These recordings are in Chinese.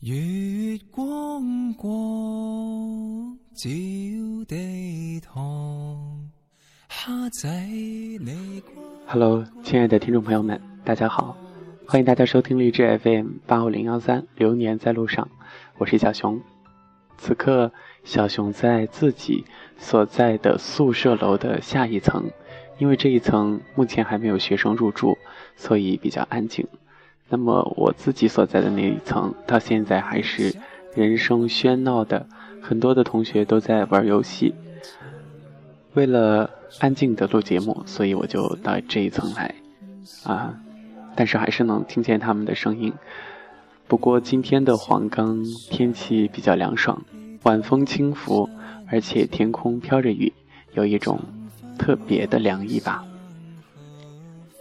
月光光照地堂，虾仔你。Hello，亲爱的听众朋友们，大家好，欢迎大家收听励志 FM 八五零幺三《流年在路上》，我是小熊。此刻，小熊在自己所在的宿舍楼的下一层，因为这一层目前还没有学生入住，所以比较安静。那么我自己所在的那一层，到现在还是人声喧闹的，很多的同学都在玩游戏。为了安静的录节目，所以我就到这一层来，啊，但是还是能听见他们的声音。不过今天的黄冈天气比较凉爽，晚风轻拂，而且天空飘着雨，有一种特别的凉意吧。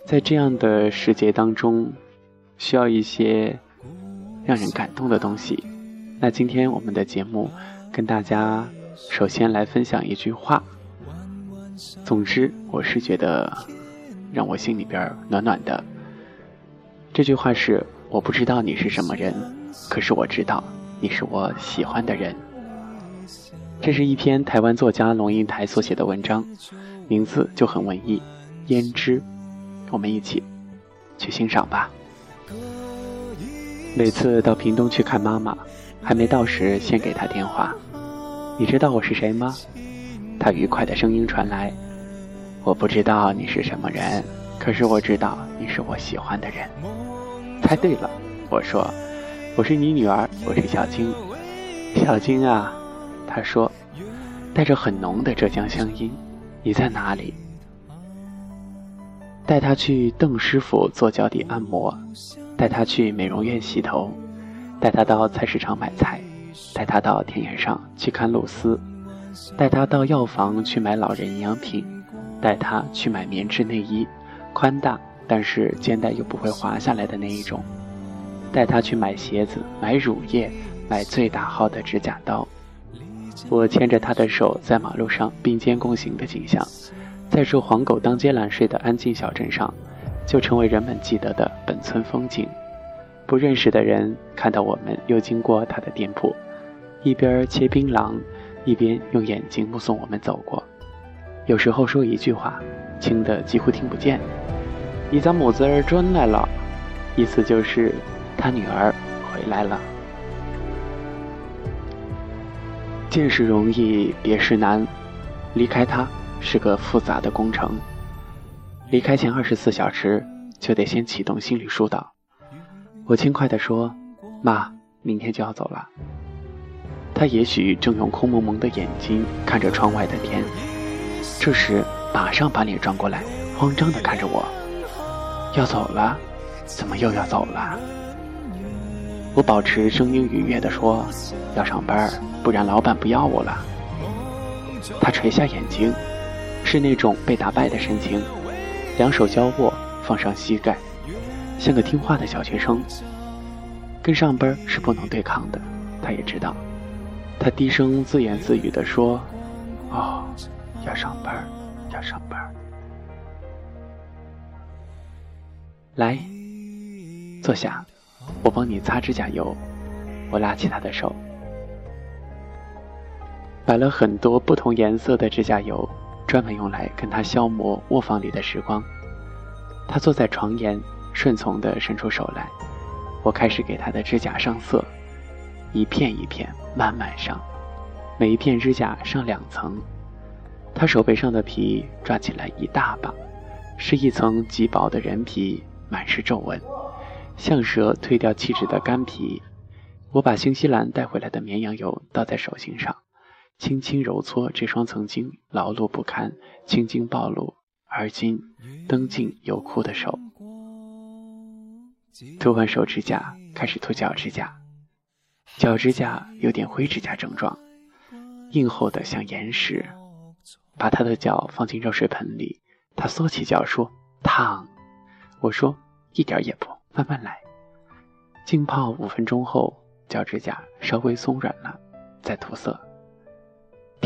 在这样的时节当中。需要一些让人感动的东西。那今天我们的节目跟大家首先来分享一句话。总之，我是觉得让我心里边暖暖的。这句话是：我不知道你是什么人，可是我知道你是我喜欢的人。这是一篇台湾作家龙应台所写的文章，名字就很文艺，《胭脂》。我们一起去欣赏吧。每次到屏东去看妈妈，还没到时先给她电话。你知道我是谁吗？她愉快的声音传来。我不知道你是什么人，可是我知道你是我喜欢的人。猜对了，我说，我是你女儿，我是小晶。小晶啊，她说，带着很浓的浙江乡音。你在哪里？带她去邓师傅做脚底按摩，带他去美容院洗头，带他到菜市场买菜，带他到田野上去看露丝，带他到药房去买老人营养品，带他去买棉质内衣，宽大但是肩带又不会滑下来的那一种，带他去买鞋子、买乳液、买最大号的指甲刀。我牵着他的手在马路上并肩共行的景象。在这黄狗当街懒睡的安静小镇上，就成为人们记得的本村风景。不认识的人看到我们又经过他的店铺，一边切槟榔，一边用眼睛目送我们走过。有时候说一句话，轻的几乎听不见。你家母子儿转来了，意思就是他女儿回来了。见识容易别时难，离开他。是个复杂的工程。离开前二十四小时就得先启动心理疏导。我轻快地说：“妈，明天就要走了。”他也许正用空蒙蒙的眼睛看着窗外的天，这时马上把脸转过来，慌张地看着我：“要走了？怎么又要走了？”我保持声音愉悦地说：“要上班，不然老板不要我了。”他垂下眼睛。是那种被打败的神情，两手交握，放上膝盖，像个听话的小学生。跟上班是不能对抗的，他也知道。他低声自言自语地说：“哦，要上班，要上班。”来，坐下，我帮你擦指甲油。我拉起他的手，摆了很多不同颜色的指甲油。专门用来跟他消磨卧房里的时光。他坐在床沿，顺从地伸出手来。我开始给他的指甲上色，一片一片慢慢上，每一片指甲上两层。他手背上的皮抓起来一大把，是一层极薄的人皮，满是皱纹，像蛇蜕掉气质的干皮。我把新西兰带回来的绵羊油倒在手心上。轻轻揉搓这双曾经劳碌不堪、青筋暴露，而今灯尽油枯的手。涂完手指甲，开始涂脚指甲。脚指甲有点灰指甲症状，硬厚的像岩石。把他的脚放进热水盆里，他缩起脚说：“烫。”我说：“一点也不，慢慢来。”浸泡五分钟后，脚指甲稍微松软了，再涂色。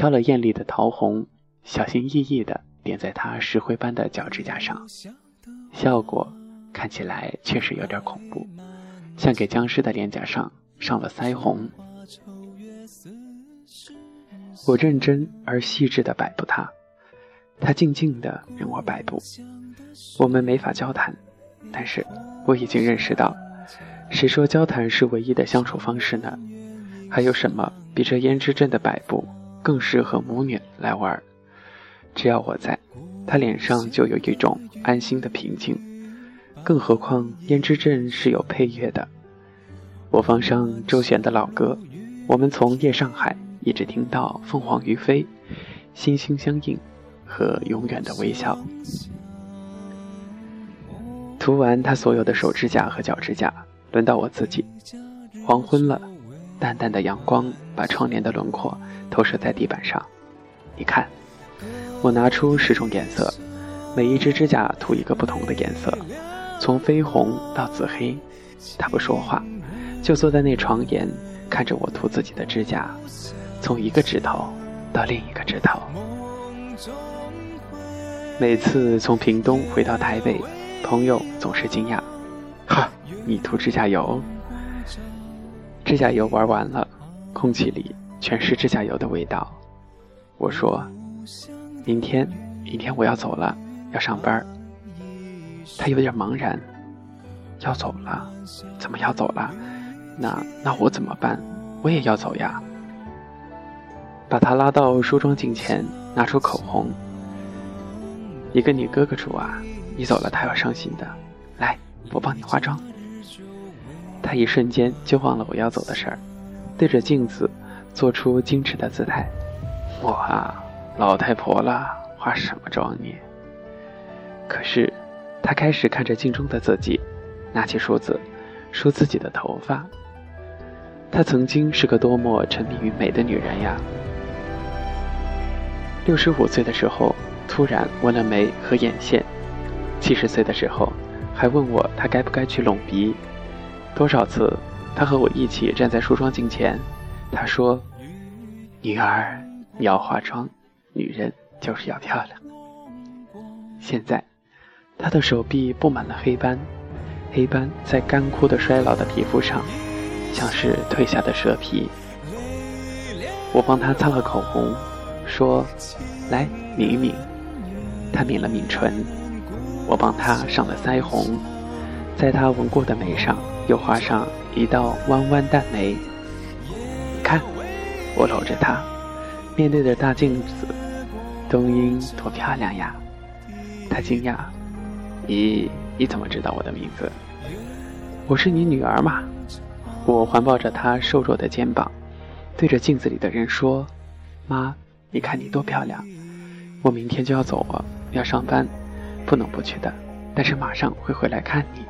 挑了艳丽的桃红，小心翼翼地点在他石灰般的脚趾甲上，效果看起来确实有点恐怖，像给僵尸的脸颊上上了腮红。我认真而细致地摆布它，它静静地任我摆布。我们没法交谈，但是我已经认识到，谁说交谈是唯一的相处方式呢？还有什么比这胭脂阵的摆布更适合母女来玩？只要我在，他脸上就有一种安心的平静。更何况胭脂镇是有配乐的，我放上周璇的老歌，我们从夜上海。一直听到凤凰于飞，心心相印和永远的微笑。涂完他所有的手指甲和脚指甲，轮到我自己。黄昏了，淡淡的阳光把窗帘的轮廓投射在地板上。你看，我拿出十种颜色，每一只指甲涂一个不同的颜色，从绯红到紫黑。他不说话，就坐在那床沿，看着我涂自己的指甲。从一个指头到另一个指头，每次从屏东回到台北，朋友总是惊讶：“哈，你涂指甲油？”指甲油玩完了，空气里全是指甲油的味道。我说：“明天，明天我要走了，要上班。”他有点茫然：“要走了？怎么要走了？那那我怎么办？我也要走呀。”把他拉到梳妆镜前，拿出口红。你跟你哥哥住啊？你走了，他要伤心的。来，我帮你化妆。他一瞬间就忘了我要走的事儿，对着镜子做出矜持的姿态。我啊，老太婆了，化什么妆呢？可是，他开始看着镜中的自己，拿起梳子梳自己的头发。她曾经是个多么沉迷于美的女人呀！六十五岁的时候，突然纹了眉和眼线；七十岁的时候，还问我他该不该去隆鼻。多少次，他和我一起站在梳妆镜前，他说：“女儿，你要化妆，女人就是要漂亮。”现在，他的手臂布满了黑斑，黑斑在干枯的衰老的皮肤上，像是褪下的蛇皮。我帮他擦了口红。说：“来抿一抿。”他抿了抿唇，我帮他上了腮红，在他纹过的眉上又画上一道弯弯淡眉。看，我搂着她，面对着大镜子，冬英多漂亮呀！她惊讶：“咦，你怎么知道我的名字？”我是你女儿嘛。我环抱着她瘦弱的肩膀，对着镜子里的人说：“妈。”你看你多漂亮！我明天就要走了，要上班，不能不去的。但是马上会回来看你。